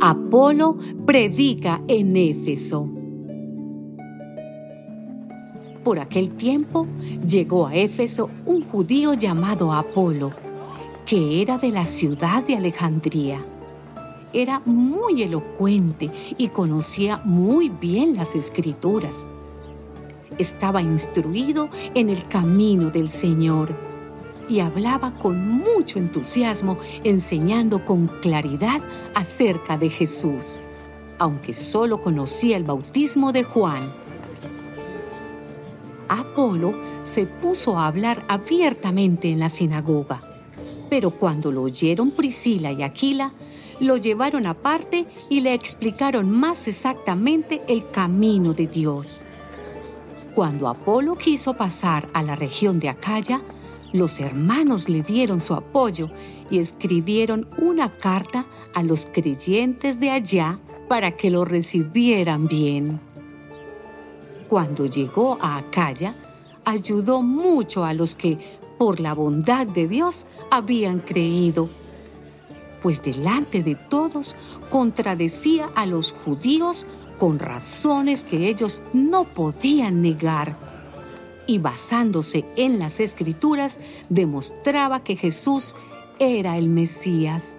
Apolo predica en Éfeso. Por aquel tiempo llegó a Éfeso un judío llamado Apolo, que era de la ciudad de Alejandría. Era muy elocuente y conocía muy bien las escrituras. Estaba instruido en el camino del Señor y hablaba con mucho entusiasmo, enseñando con claridad acerca de Jesús, aunque solo conocía el bautismo de Juan Apolo se puso a hablar abiertamente en la sinagoga. Pero cuando lo oyeron Priscila y Aquila, lo llevaron aparte y le explicaron más exactamente el camino de Dios. Cuando Apolo quiso pasar a la región de Acaya, los hermanos le dieron su apoyo y escribieron una carta a los creyentes de allá para que lo recibieran bien. Cuando llegó a Acaya, ayudó mucho a los que, por la bondad de Dios, habían creído, pues delante de todos contradecía a los judíos con razones que ellos no podían negar. Y basándose en las escrituras, demostraba que Jesús era el Mesías.